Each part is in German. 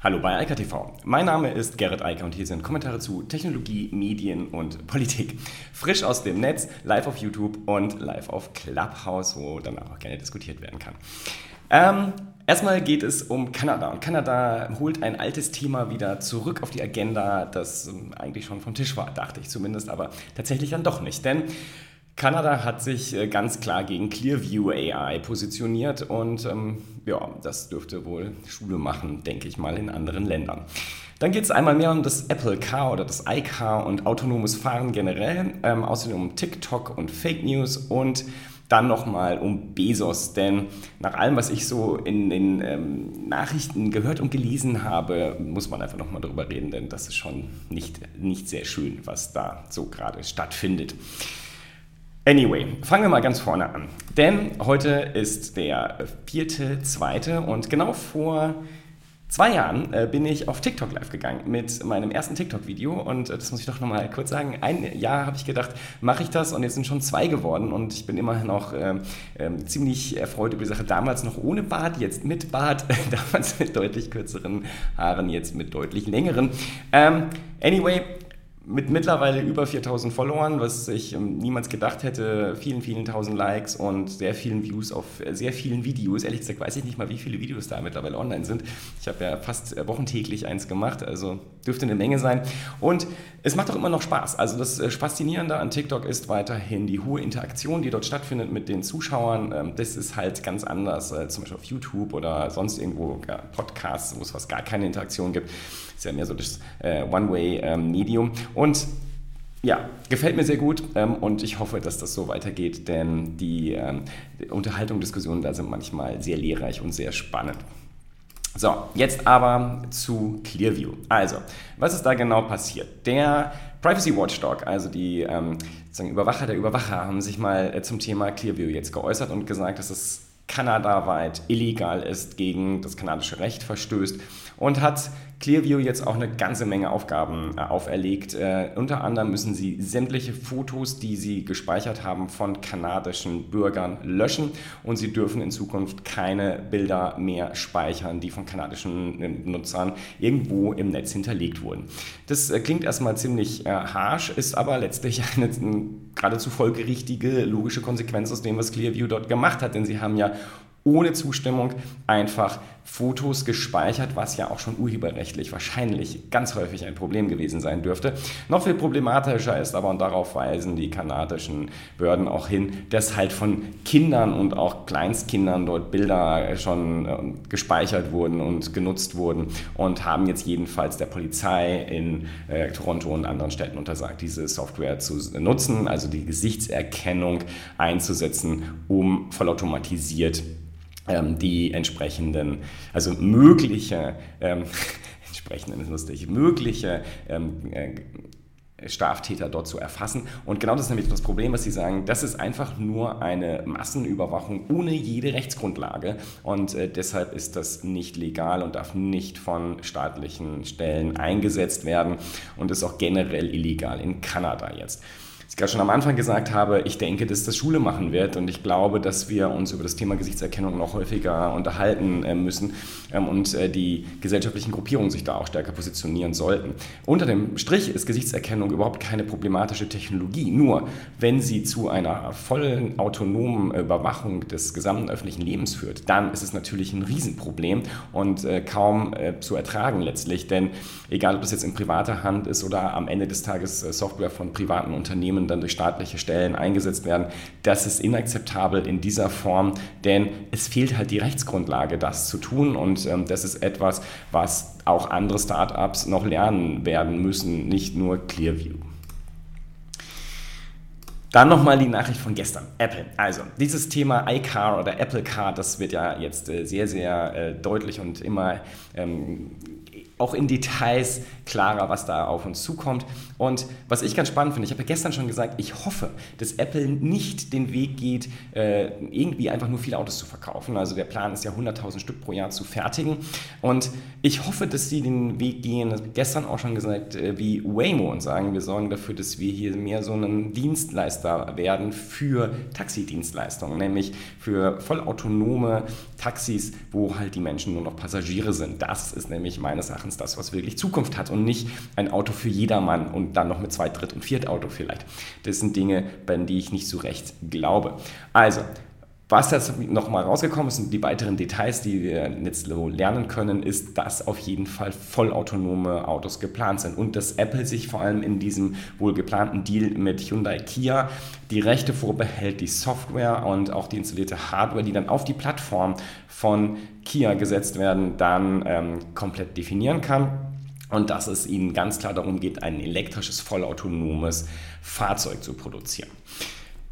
Hallo bei Eika TV. Mein Name ist Gerrit Eiker und hier sind Kommentare zu Technologie, Medien und Politik. Frisch aus dem Netz, live auf YouTube und live auf Clubhouse, wo dann auch gerne diskutiert werden kann. Ähm, erstmal geht es um Kanada. Und Kanada holt ein altes Thema wieder zurück auf die Agenda, das ähm, eigentlich schon vom Tisch war, dachte ich zumindest, aber tatsächlich dann doch nicht. Denn Kanada hat sich äh, ganz klar gegen Clearview AI positioniert und ähm, ja, das dürfte wohl Schule machen, denke ich mal, in anderen Ländern. Dann geht es einmal mehr um das Apple Car oder das iCar und autonomes Fahren generell, ähm, außerdem um TikTok und Fake News und dann nochmal um Bezos, denn nach allem, was ich so in den ähm, Nachrichten gehört und gelesen habe, muss man einfach nochmal drüber reden, denn das ist schon nicht, nicht sehr schön, was da so gerade stattfindet. Anyway, fangen wir mal ganz vorne an. Denn heute ist der vierte, zweite und genau vor zwei Jahren äh, bin ich auf TikTok live gegangen mit meinem ersten TikTok-Video und äh, das muss ich doch nochmal kurz sagen. Ein Jahr habe ich gedacht, mache ich das und jetzt sind schon zwei geworden und ich bin immerhin auch äh, ziemlich erfreut über die Sache. Damals noch ohne Bart, jetzt mit Bart, damals mit deutlich kürzeren Haaren, jetzt mit deutlich längeren. Ähm, anyway, mit mittlerweile über 4000 Followern, was ich ähm, niemals gedacht hätte, vielen, vielen tausend Likes und sehr vielen Views auf sehr vielen Videos. Ehrlich gesagt weiß ich nicht mal, wie viele Videos da mittlerweile online sind. Ich habe ja fast äh, wochentäglich eins gemacht, also dürfte eine Menge sein. Und es macht auch immer noch Spaß. Also das äh, Faszinierende an TikTok ist weiterhin die hohe Interaktion, die dort stattfindet mit den Zuschauern. Ähm, das ist halt ganz anders, als zum Beispiel auf YouTube oder sonst irgendwo Podcasts, wo es fast gar keine Interaktion gibt. Ist ja mehr so das äh, One-Way-Medium. Ähm, und ja, gefällt mir sehr gut ähm, und ich hoffe, dass das so weitergeht, denn die, ähm, die Unterhaltung, Diskussionen da sind manchmal sehr lehrreich und sehr spannend. So, jetzt aber zu Clearview. Also, was ist da genau passiert? Der Privacy Watchdog, also die ähm, Überwacher der Überwacher, haben sich mal äh, zum Thema Clearview jetzt geäußert und gesagt, dass es kanadaweit illegal ist, gegen das kanadische Recht verstößt und hat Clearview jetzt auch eine ganze Menge Aufgaben äh, auferlegt. Äh, unter anderem müssen sie sämtliche Fotos, die sie gespeichert haben, von kanadischen Bürgern löschen und sie dürfen in Zukunft keine Bilder mehr speichern, die von kanadischen äh, Nutzern irgendwo im Netz hinterlegt wurden. Das äh, klingt erstmal ziemlich äh, harsh, ist aber letztlich eine, eine geradezu folgerichtige, logische Konsequenz aus dem, was Clearview dort gemacht hat, denn sie haben ja ohne Zustimmung einfach Fotos gespeichert, was ja auch schon urheberrechtlich wahrscheinlich ganz häufig ein Problem gewesen sein dürfte. Noch viel problematischer ist aber, und darauf weisen die kanadischen Behörden auch hin, dass halt von Kindern und auch Kleinstkindern dort Bilder schon äh, gespeichert wurden und genutzt wurden und haben jetzt jedenfalls der Polizei in äh, Toronto und anderen Städten untersagt, diese Software zu nutzen, also die Gesichtserkennung einzusetzen, um vollautomatisiert ähm, die entsprechenden, also mögliche, ähm, entsprechenden ist lustig, mögliche ähm, äh, Straftäter dort zu erfassen. Und genau das ist nämlich das Problem, was Sie sagen, das ist einfach nur eine Massenüberwachung ohne jede Rechtsgrundlage. Und äh, deshalb ist das nicht legal und darf nicht von staatlichen Stellen eingesetzt werden und ist auch generell illegal in Kanada jetzt ich gerade schon am Anfang gesagt habe, ich denke, dass das Schule machen wird und ich glaube, dass wir uns über das Thema Gesichtserkennung noch häufiger unterhalten äh, müssen ähm, und äh, die gesellschaftlichen Gruppierungen sich da auch stärker positionieren sollten. Unter dem Strich ist Gesichtserkennung überhaupt keine problematische Technologie. Nur wenn sie zu einer vollen autonomen Überwachung des gesamten öffentlichen Lebens führt, dann ist es natürlich ein Riesenproblem und äh, kaum zu ertragen letztlich. Denn egal, ob das jetzt in privater Hand ist oder am Ende des Tages Software von privaten Unternehmen, Unternehmen dann durch staatliche Stellen eingesetzt werden. Das ist inakzeptabel in dieser Form, denn es fehlt halt die Rechtsgrundlage, das zu tun. Und ähm, das ist etwas, was auch andere Startups noch lernen werden müssen, nicht nur Clearview. Dann nochmal die Nachricht von gestern. Apple. Also, dieses Thema iCar oder Apple Car, das wird ja jetzt äh, sehr, sehr äh, deutlich und immer ähm, auch in Details klarer, was da auf uns zukommt. Und was ich ganz spannend finde, ich habe ja gestern schon gesagt, ich hoffe, dass Apple nicht den Weg geht, äh, irgendwie einfach nur viele Autos zu verkaufen. Also der Plan ist ja 100.000 Stück pro Jahr zu fertigen. Und ich hoffe, dass sie den Weg gehen, das gestern auch schon gesagt, äh, wie Waymo und sagen, wir sorgen dafür, dass wir hier mehr so ein Dienstleister werden für Taxidienstleistungen, nämlich für vollautonome Taxis, wo halt die Menschen nur noch Passagiere sind. Das ist nämlich meines Erachtens das, was wirklich Zukunft hat und nicht ein Auto für jedermann und dann noch mit Zweit-, Dritt- und Viertauto vielleicht. Das sind Dinge, bei denen ich nicht so recht glaube. Also, was jetzt nochmal rausgekommen ist sind die weiteren Details, die wir jetzt lernen können, ist, dass auf jeden Fall vollautonome Autos geplant sind und dass Apple sich vor allem in diesem wohl geplanten Deal mit Hyundai Kia die Rechte vorbehält, die Software und auch die installierte Hardware, die dann auf die Plattform von Kia gesetzt werden, dann ähm, komplett definieren kann und dass es ihnen ganz klar darum geht, ein elektrisches, vollautonomes Fahrzeug zu produzieren.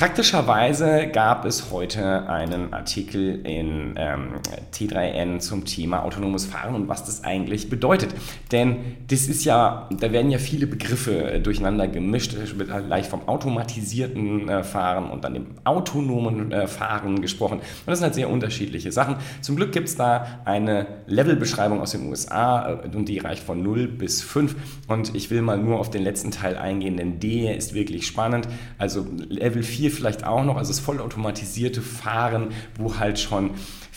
Praktischerweise gab es heute einen Artikel in ähm, T3N zum Thema autonomes Fahren und was das eigentlich bedeutet. Denn das ist ja, da werden ja viele Begriffe äh, durcheinander gemischt. Wird halt leicht vom automatisierten äh, Fahren und dann dem autonomen äh, Fahren gesprochen. Und das sind halt sehr unterschiedliche Sachen. Zum Glück gibt es da eine Levelbeschreibung aus den USA äh, und die reicht von 0 bis 5. Und ich will mal nur auf den letzten Teil eingehen, denn der ist wirklich spannend. Also Level 4 vielleicht auch noch, also das vollautomatisierte Fahren, wo halt schon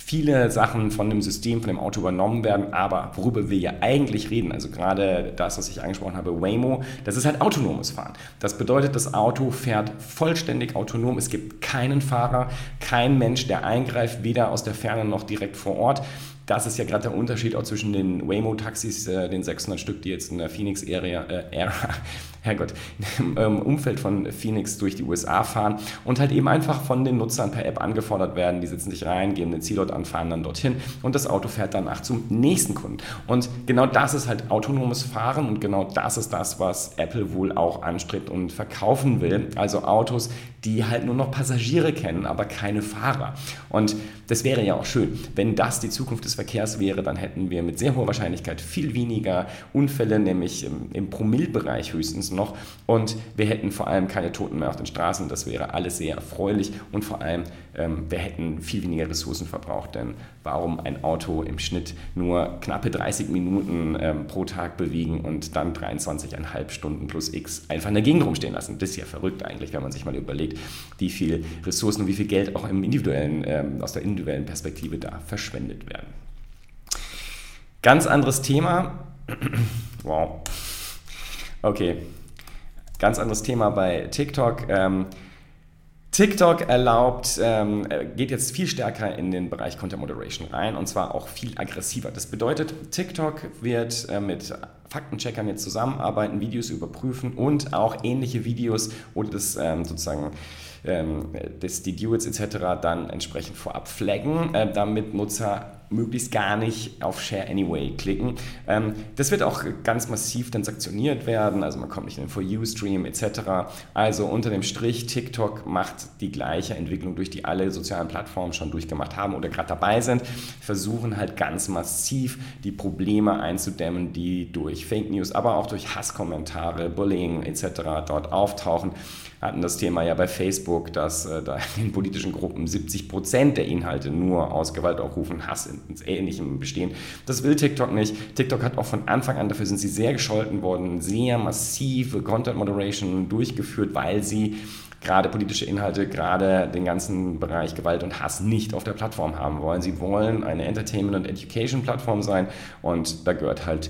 viele Sachen von dem System, von dem Auto übernommen werden, aber worüber wir ja eigentlich reden, also gerade das, was ich angesprochen habe, Waymo, das ist halt autonomes Fahren. Das bedeutet, das Auto fährt vollständig autonom, es gibt keinen Fahrer, kein Mensch, der eingreift, weder aus der Ferne noch direkt vor Ort. Das ist ja gerade der Unterschied auch zwischen den Waymo-Taxis, äh, den 600 Stück, die jetzt in der Phoenix-Area, äh, Herrgott, im ähm, Umfeld von Phoenix durch die USA fahren und halt eben einfach von den Nutzern per App angefordert werden. Die setzen sich rein, geben den Zielort an, fahren dann dorthin und das Auto fährt danach zum nächsten Kunden. Und genau das ist halt autonomes Fahren und genau das ist das, was Apple wohl auch anstrebt und verkaufen will. Also Autos, die halt nur noch Passagiere kennen, aber keine Fahrer. Und das wäre ja auch schön. Wenn das die Zukunft des Verkehrs wäre, dann hätten wir mit sehr hoher Wahrscheinlichkeit viel weniger Unfälle, nämlich im, im Promillbereich höchstens noch. Und wir hätten vor allem keine Toten mehr auf den Straßen. Das wäre alles sehr erfreulich. Und vor allem, ähm, wir hätten viel weniger Ressourcen verbraucht. Denn warum ein Auto im Schnitt nur knappe 30 Minuten ähm, pro Tag bewegen und dann 23,5 Stunden plus X einfach in der Gegend rumstehen lassen? Das ist ja verrückt eigentlich, wenn man sich mal überlegt, wie viel Ressourcen und wie viel Geld auch im individuellen, ähm, aus der individuellen Perspektive da verschwendet werden. Ganz anderes Thema. wow. Okay, Ganz anderes Thema bei TikTok. Ähm, TikTok erlaubt, ähm, geht jetzt viel stärker in den Bereich Content Moderation rein und zwar auch viel aggressiver. Das bedeutet, TikTok wird äh, mit Faktencheckern jetzt zusammenarbeiten, Videos überprüfen und auch ähnliche Videos oder das ähm, sozusagen ähm, das, die Duets etc. dann entsprechend vorab flaggen, äh, damit Nutzer möglichst gar nicht auf Share Anyway klicken. Ähm, das wird auch ganz massiv dann sanktioniert werden, also man kommt nicht in den For You-Stream etc. Also unter dem Strich, TikTok macht die gleiche Entwicklung durch, die alle sozialen Plattformen schon durchgemacht haben oder gerade dabei sind, versuchen halt ganz massiv die Probleme einzudämmen, die durch Fake News, aber auch durch Hasskommentare, Bullying etc. dort auftauchen hatten das Thema ja bei Facebook, dass äh, da in politischen Gruppen 70 Prozent der Inhalte nur aus Gewaltaufrufen, Hass und Ähnlichem bestehen. Das will TikTok nicht. TikTok hat auch von Anfang an, dafür sind sie sehr gescholten worden, sehr massive Content Moderation durchgeführt, weil sie gerade politische Inhalte, gerade den ganzen Bereich Gewalt und Hass nicht auf der Plattform haben wollen. Sie wollen eine Entertainment- und Education-Plattform sein und da gehört halt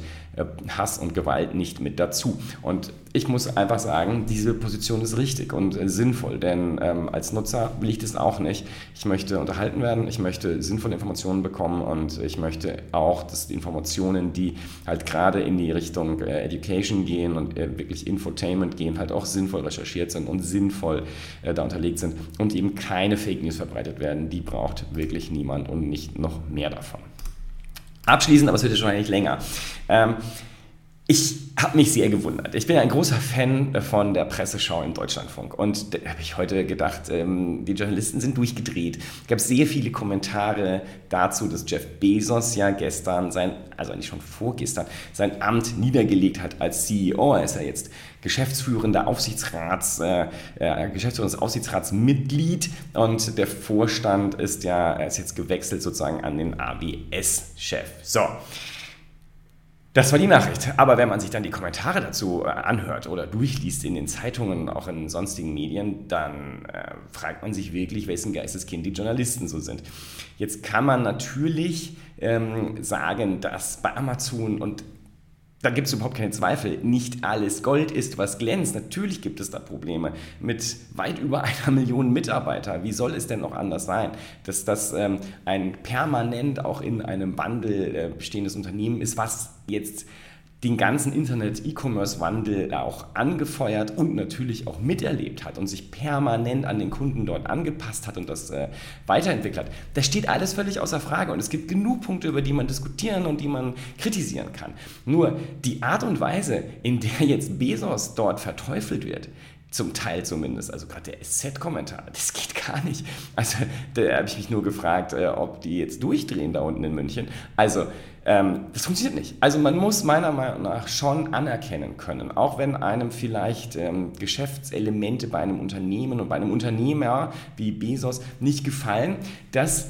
Hass und Gewalt nicht mit dazu. Und ich muss einfach sagen, diese Position ist richtig und äh, sinnvoll, denn ähm, als Nutzer will ich das auch nicht. Ich möchte unterhalten werden, ich möchte sinnvolle Informationen bekommen und ich möchte auch, dass die Informationen, die halt gerade in die Richtung äh, Education gehen und äh, wirklich Infotainment gehen, halt auch sinnvoll recherchiert sind und sinnvoll äh, da unterlegt sind und eben keine Fake News verbreitet werden. Die braucht wirklich niemand und nicht noch mehr davon abschließend, aber es wird ja schon eigentlich länger. Ähm, Ich habe mich sehr gewundert. Ich bin ein großer Fan von der Presseschau im Deutschlandfunk. Und da habe ich heute gedacht, ähm, die Journalisten sind durchgedreht. Es gab sehr viele Kommentare dazu, dass Jeff Bezos ja gestern sein, also eigentlich schon vorgestern, sein Amt niedergelegt hat als CEO. Er ist ja jetzt geschäftsführender Aufsichtsrats, äh, äh, geschäftsführendes Aufsichtsratsmitglied und der Vorstand ist ja, er ist jetzt gewechselt sozusagen an den AWS-Chef. So. Das war die Nachricht. Aber wenn man sich dann die Kommentare dazu äh, anhört oder durchliest in den Zeitungen, auch in sonstigen Medien, dann äh, fragt man sich wirklich, wessen Geisteskind die Journalisten so sind. Jetzt kann man natürlich ähm, sagen, dass bei Amazon und da gibt es überhaupt keine Zweifel. Nicht alles Gold ist, was glänzt. Natürlich gibt es da Probleme mit weit über einer Million Mitarbeiter. Wie soll es denn noch anders sein, dass das ähm, ein permanent auch in einem Wandel äh, bestehendes Unternehmen ist, was jetzt den ganzen Internet-E-Commerce-Wandel auch angefeuert und natürlich auch miterlebt hat und sich permanent an den Kunden dort angepasst hat und das äh, weiterentwickelt hat. Das steht alles völlig außer Frage und es gibt genug Punkte, über die man diskutieren und die man kritisieren kann. Nur die Art und Weise, in der jetzt Bezos dort verteufelt wird, zum Teil zumindest. Also gerade der SZ-Kommentar, das geht gar nicht. Also da habe ich mich nur gefragt, äh, ob die jetzt durchdrehen da unten in München. Also ähm, das funktioniert nicht. Also man muss meiner Meinung nach schon anerkennen können, auch wenn einem vielleicht ähm, Geschäftselemente bei einem Unternehmen und bei einem Unternehmer wie Bezos nicht gefallen, dass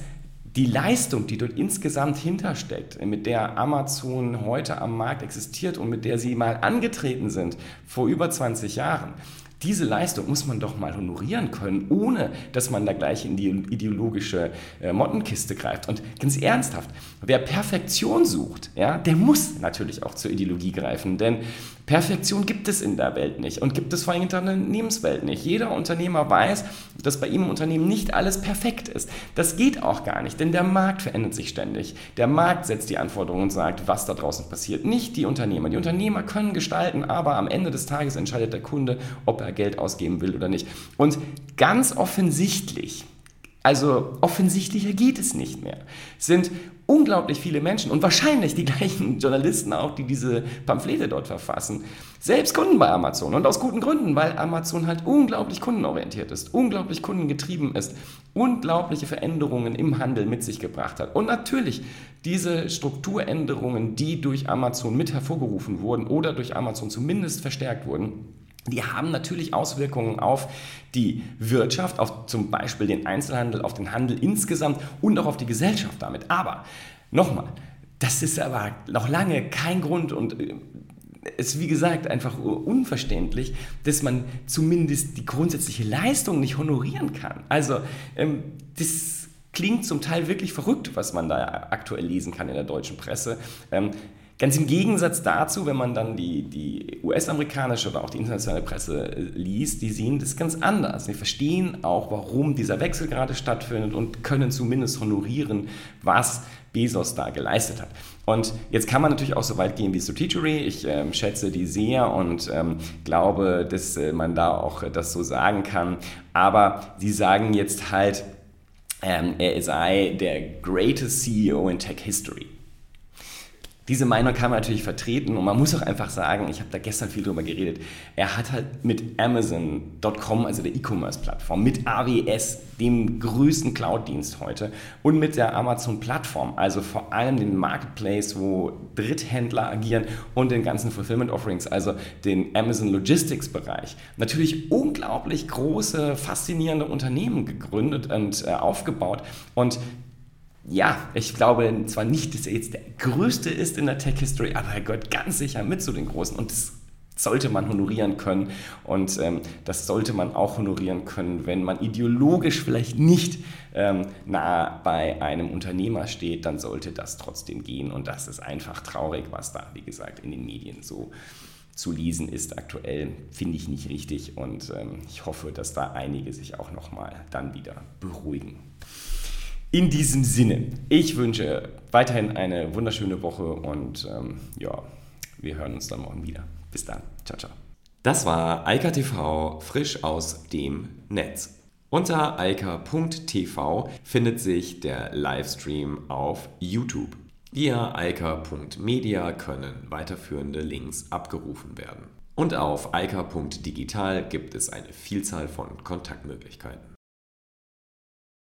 die Leistung, die dort insgesamt hintersteckt, mit der Amazon heute am Markt existiert und mit der sie mal angetreten sind vor über 20 Jahren, diese Leistung muss man doch mal honorieren können, ohne dass man da gleich in die ideologische äh, Mottenkiste greift. Und ganz ernsthaft, wer Perfektion sucht, ja, der muss natürlich auch zur Ideologie greifen, denn Perfektion gibt es in der Welt nicht und gibt es vor allem in der Unternehmenswelt nicht. Jeder Unternehmer weiß, dass bei ihm im Unternehmen nicht alles perfekt ist. Das geht auch gar nicht, denn der Markt verändert sich ständig. Der Markt setzt die Anforderungen und sagt, was da draußen passiert. Nicht die Unternehmer. Die Unternehmer können gestalten, aber am Ende des Tages entscheidet der Kunde, ob er Geld ausgeben will oder nicht. Und ganz offensichtlich, also offensichtlicher geht es nicht mehr, sind unglaublich viele Menschen und wahrscheinlich die gleichen Journalisten auch, die diese Pamphlete dort verfassen, selbst Kunden bei Amazon. Und aus guten Gründen, weil Amazon halt unglaublich kundenorientiert ist, unglaublich kundengetrieben ist, unglaubliche Veränderungen im Handel mit sich gebracht hat. Und natürlich diese Strukturänderungen, die durch Amazon mit hervorgerufen wurden oder durch Amazon zumindest verstärkt wurden, die haben natürlich Auswirkungen auf die Wirtschaft, auf zum Beispiel den Einzelhandel, auf den Handel insgesamt und auch auf die Gesellschaft damit. Aber nochmal, das ist aber noch lange kein Grund und äh, ist wie gesagt einfach unverständlich, dass man zumindest die grundsätzliche Leistung nicht honorieren kann. Also ähm, das klingt zum Teil wirklich verrückt, was man da aktuell lesen kann in der deutschen Presse. Ganz im Gegensatz dazu, wenn man dann die, die US-amerikanische oder auch die internationale Presse äh, liest, die sehen das ganz anders. Die verstehen auch, warum dieser Wechsel gerade stattfindet und können zumindest honorieren, was Bezos da geleistet hat. Und jetzt kann man natürlich auch so weit gehen wie Strategy. Ich ähm, schätze die sehr und ähm, glaube, dass äh, man da auch äh, das so sagen kann. Aber sie sagen jetzt halt, ähm, er sei der greatest CEO in Tech History. Diese Meinung kann man natürlich vertreten und man muss auch einfach sagen, ich habe da gestern viel drüber geredet, er hat halt mit Amazon.com, also der E-Commerce-Plattform, mit AWS, dem größten Cloud-Dienst heute und mit der Amazon-Plattform, also vor allem den Marketplace, wo Dritthändler agieren und den ganzen Fulfillment-Offerings, also den Amazon Logistics-Bereich, natürlich unglaublich große, faszinierende Unternehmen gegründet und äh, aufgebaut und ja, ich glaube zwar nicht, dass er jetzt der größte ist in der Tech History, aber er gehört ganz sicher mit zu den Großen und das sollte man honorieren können und ähm, das sollte man auch honorieren können, wenn man ideologisch vielleicht nicht ähm, nah bei einem Unternehmer steht, dann sollte das trotzdem gehen und das ist einfach traurig, was da, wie gesagt, in den Medien so zu lesen ist aktuell, finde ich nicht richtig und ähm, ich hoffe, dass da einige sich auch nochmal dann wieder beruhigen. In diesem Sinne, ich wünsche weiterhin eine wunderschöne Woche und ähm, ja, wir hören uns dann morgen wieder. Bis dann. Ciao, ciao. Das war Eika TV frisch aus dem Netz. Unter eika.tv findet sich der Livestream auf YouTube. Via alka.media können weiterführende Links abgerufen werden. Und auf alka.digital gibt es eine Vielzahl von Kontaktmöglichkeiten.